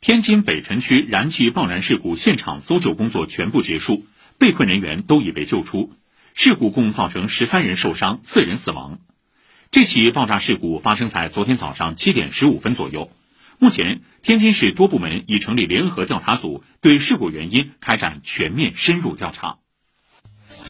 天津北辰区燃气爆燃事故现场搜救工作全部结束被困人员都已被救出事故共造成十三人受伤四人死亡。这起爆炸事故发生在昨天早上七点十五分左右。目前天津市多部门已成立联合调查组对事故原因开展全面深入调查。